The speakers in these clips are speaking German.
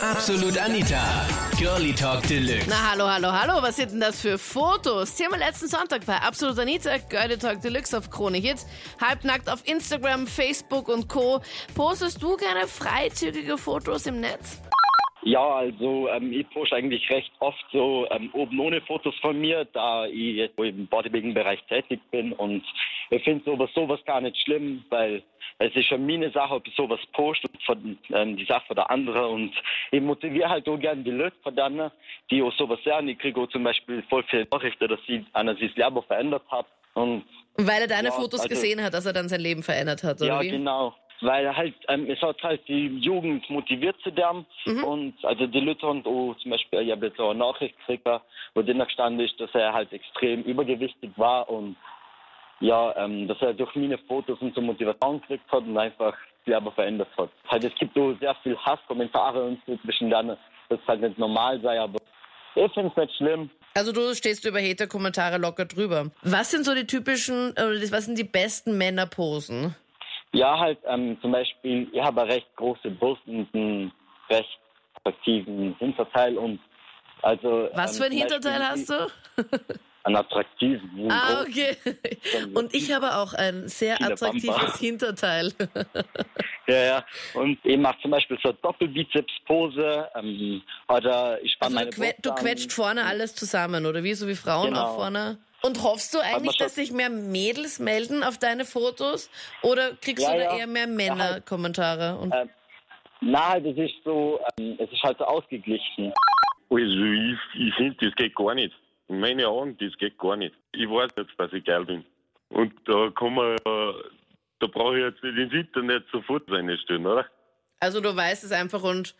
Absolut Anita. Girlie Talk Deluxe. Na hallo, hallo, hallo, was sind denn das für Fotos? Thema letzten Sonntag bei Absolut Anita, Girlie Talk Deluxe auf Krone Hit. Halbnackt auf Instagram, Facebook und Co. Postest du gerne freizügige Fotos im Netz? Ja, also ähm, ich poste eigentlich recht oft so ähm, oben ohne Fotos von mir, da ich jetzt im Bodybuilding-Bereich tätig bin und ich finde sowas, sowas gar nicht schlimm, weil es ist schon meine Sache, ob ich sowas poste von ähm, die Sache von der anderen und ich motiviere halt auch gerne die Leute von denen, die auch sowas sehen. Ich kriege auch zum Beispiel voll viele Nachrichten, dass sie sich das Leben verändert hat und Weil er deine Ja, Fotos also- gesehen hat, dass er dann sein Leben verändert hat, oder ja, wie? genau. Weil halt, ähm, es hat halt die Jugend motiviert zu dem. Mhm. Und also die Leute haben auch zum Beispiel, ich habe jetzt auch eine Nachricht gekriegt, wo drin gestanden ist, dass er halt extrem übergewichtig war und ja, ähm, dass er durch meine Fotos und so Motivation gekriegt hat und einfach die aber verändert hat. Halt, es gibt auch sehr viel Hasskommentare und so zwischen denen, dass es halt nicht normal sei, aber ich finde es nicht schlimm. Also du stehst über Hater-Kommentare locker drüber. Was sind so die typischen, oder das- was sind die besten Männerposen? Ja, halt ähm, zum Beispiel, ich habe eine recht große Brust und einen recht attraktiven Hinterteil und also. Was ähm, für ein Hinterteil Beispiel hast du? Einen attraktiven. Ah, okay. Und ich habe auch ein sehr attraktives Bamba. Hinterteil. Ja, ja. Und ich mache zum Beispiel so eine Doppelbizeps-Pose ähm, oder ich spanne Also meine du, que du an. quetscht vorne alles zusammen, oder wie? So wie Frauen Genau. auch vorne. Und hoffst du eigentlich, dass sich mehr Mädels melden auf deine Fotos? Oder kriegst Ja, du da ja. eher mehr Ja, halt. Männer-Kommentare? Ähm, Na, das ist so, ähm, es ist halt so ausgeglichen. Also ich, ich finde, das geht gar nicht. In meinen Augen, das geht gar nicht. Ich weiß jetzt, dass ich geil bin. Und da kann man, äh, da brauche ich jetzt nicht ins Internet sofort reinstellen, oder? also du weißt es einfach und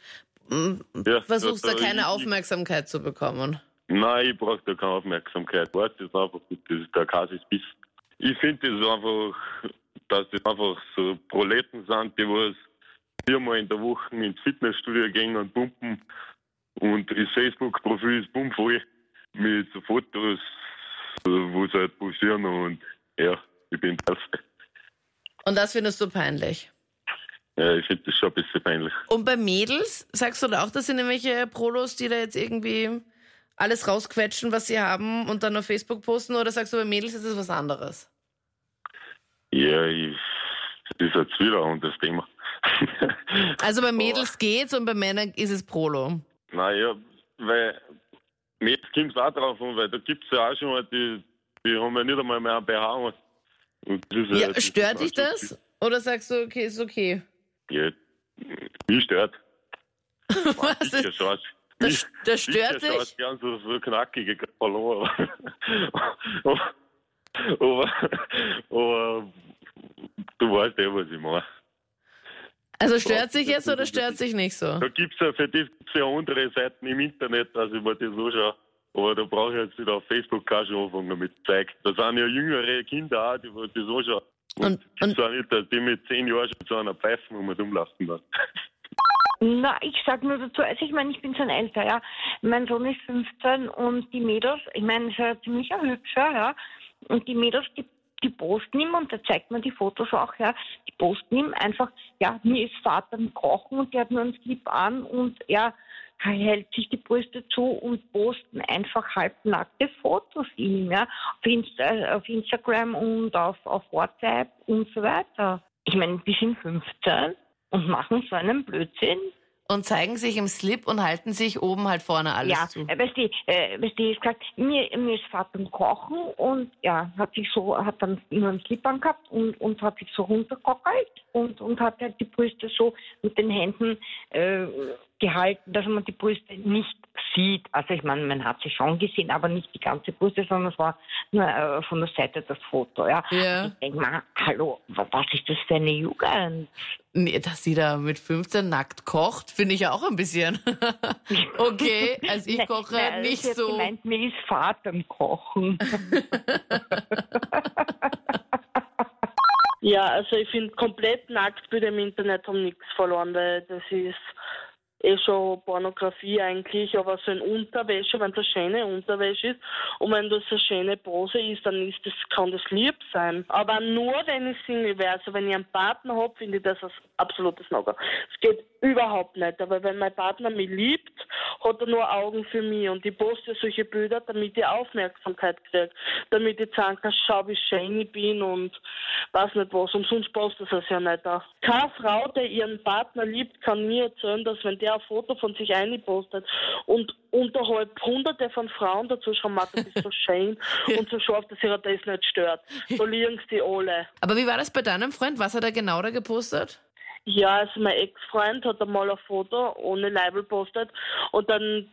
mm, Ja, versuchst da da- keine ich- Aufmerksamkeit zu bekommen. Nein, ich brauche da keine Aufmerksamkeit. Weißt du, das ist einfach gut, das ist der Kasis Biss. Ich finde das einfach, dass das einfach so Proleten sind, die was viermal in der Woche ins Fitnessstudio gehen und pumpen und das Facebook-Profil ist pumpvoll mit so Fotos, wo sie halt posieren und ja, ich bin das. Und das findest du peinlich. Ja, ich finde das schon ein bisschen peinlich. Und bei Mädels, sagst du da auch, das sind irgendwelche Prolos, die da jetzt irgendwie alles rausquetschen, was sie haben und dann auf Facebook posten? Oder sagst du, bei Mädels ist es was anderes? Ja, ich, das ist jetzt wieder ein anderes Thema. Also bei Mädels geht's und bei Männern ist es Prolo. Naja, weil jetzt kommt es auch drauf an, weil da gibt es ja auch schon mal die, die haben ja nicht einmal mehr einen BH ist Ja, das stört ist dich das? Oder sagst du, okay, ist okay? Ja, mich stört. Was? Sicher schaut. Das, das stört dich? schaut gern so, so knackige Ballon, aber, aber, aber du weißt ja, was ich meine. Also stört sich jetzt oder stört sich nicht so? Da gibt's ja für gibt's ja andere Seiten im Internet, dass ich mir das anschaue. Aber da brauche ich jetzt nicht auf Facebook auch schon anfangen damit zu zeigen. Da sind ja jüngere Kinder auch, die wo das anschauen. Und, Und- und und- auch nicht, dass die mit zehn Jahren schon zu einer Pfeifen um und umlaufen dann. Na, ich sag nur dazu, also ich meine, ich bin schon älter, ja. Mein Sohn ist 15 und die Mädels, ich meine, ist ja ziemlich ein hübscher, ja. Und die Mädels, die, die posten ihm, und da zeigt man die Fotos auch, ja, die posten ihm einfach, ja, mir ist Vater im Kochen und der hat nur einen Slip an und er hält sich die Brüste zu und posten einfach halbnackte Fotos ihm, ja, auf, Insta, auf Instagram und auf, auf WhatsApp und so weiter. Ich meine, die sind 15 und machen so einen Blödsinn. Und zeigen sich im Slip und halten sich oben halt vorne alles ja, zu. äh, weißt du, äh, weißt du, ich gesagt, mir, mir ist Vater im Kochen und ja, hat sich so, hat dann nur einen Slip angehabt und, und hat sich so runtergekockelt und, und hat halt die Brüste so mit den Händen äh, gehalten, dass man die Brüste nicht sieht. Also ich meine, man hat sie schon gesehen, aber nicht die ganze Brüste, sondern es war nur äh, von der Seite das Foto, ja. Ja. Ich denke mal, hallo, wa- was ist das für eine Jugend? Nee, dass sie da mit 15 nackt kocht, finde ich ja auch ein bisschen. okay, also ich koche ne, nicht sie hat so. Gemeint, mir ist Vater im Kochen. Ja, also ich finde komplett Nacktbilder im Internet haben nichts verloren, weil das ist eh schon Pornografie eigentlich, aber so in Unterwäsche, wenn eine schöne Unterwäsche ist und wenn das eine schöne Pose ist, dann ist das, kann das lieb sein. Aber nur wenn ich Single wäre, also wenn ich einen Partner habe, finde ich das als absolutes no Es geht überhaupt nicht, aber wenn mein Partner mich liebt, hat er nur Augen für mich und ich poste solche Bilder, damit ich Aufmerksamkeit kriege, damit ich sagen kann, schau wie schön ich bin und weiß nicht was, und sonst postet es ja nicht. Auch. Keine Frau, die ihren Partner liebt, kann mir erzählen, dass wenn der ein Foto von sich einpostet und unterhalb hunderte von Frauen dazu schreiben, das ist so schön und so scharf, dass ihr das nicht stört. So liegen die alle. Aber wie war das bei deinem Freund? Was hat er genau da gepostet? Ja, also mein Ex-Freund hat einmal ein Foto ohne Label postet und dann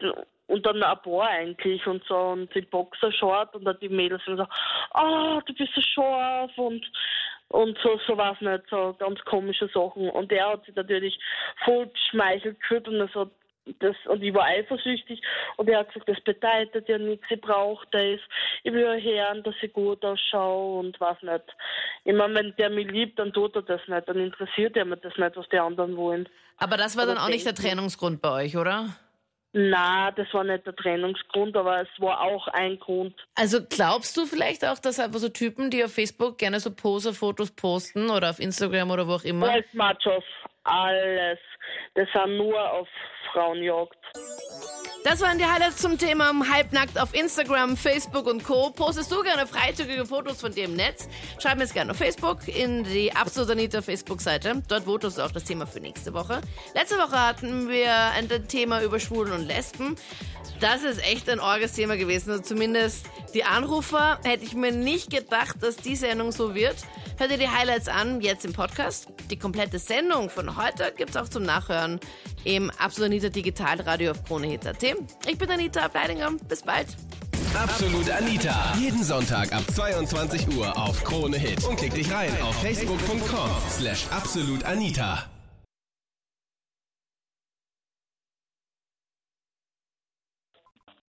und dann ein paar eigentlich und so und die Boxershort und dann die Mädels sind so, ah, oh, du bist so scharf und und so, so was nicht, so ganz komische Sachen. Und der hat sich natürlich voll geschmeichelt gefühlt und das hat das, und ich war eifersüchtig und er hat gesagt, das bedeutet ja nichts, ich brauche das, ich will ja hören, dass ich gut ausschaue und was nicht. Ich meine, wenn der mich liebt, dann tut er das nicht, dann interessiert er mir das nicht, was die anderen wollen. Aber das war dann auch nicht der Trennungsgrund bei euch, oder? Na, das war nicht der Trennungsgrund, aber es war auch ein Grund. Also glaubst du vielleicht auch, dass einfach so Typen, die auf Facebook gerne so Poser-Fotos posten oder auf Instagram oder wo auch immer? Alles Machos, alles. Das sind nur auf Frauenjagd. Das waren die Highlights zum Thema Halbnackt auf Instagram, Facebook und Co. Postest du gerne freizügige Fotos von dir im Netz? Schreib mir es gerne auf Facebook in die Absolut Anita Facebook-Seite. Dort votest du auch das Thema für nächste Woche. Letzte Woche hatten wir ein Thema über Schwulen und Lesben. Das ist echt ein orges Thema gewesen. Also zumindest die Anrufer hätte ich mir nicht gedacht, dass die Sendung so wird. Hört ihr die Highlights an, jetzt im Podcast. Die komplette Sendung von heute gibt es auch zum Nachhören im Absolut Anita Digitalradio auf KroneHit.at. Ich bin Anita Ableidinger. Bis bald. Absolut Anita. Jeden Sonntag ab 22 Uhr auf Krone Hit. Und klick dich rein auf facebook.com slash absolutanita.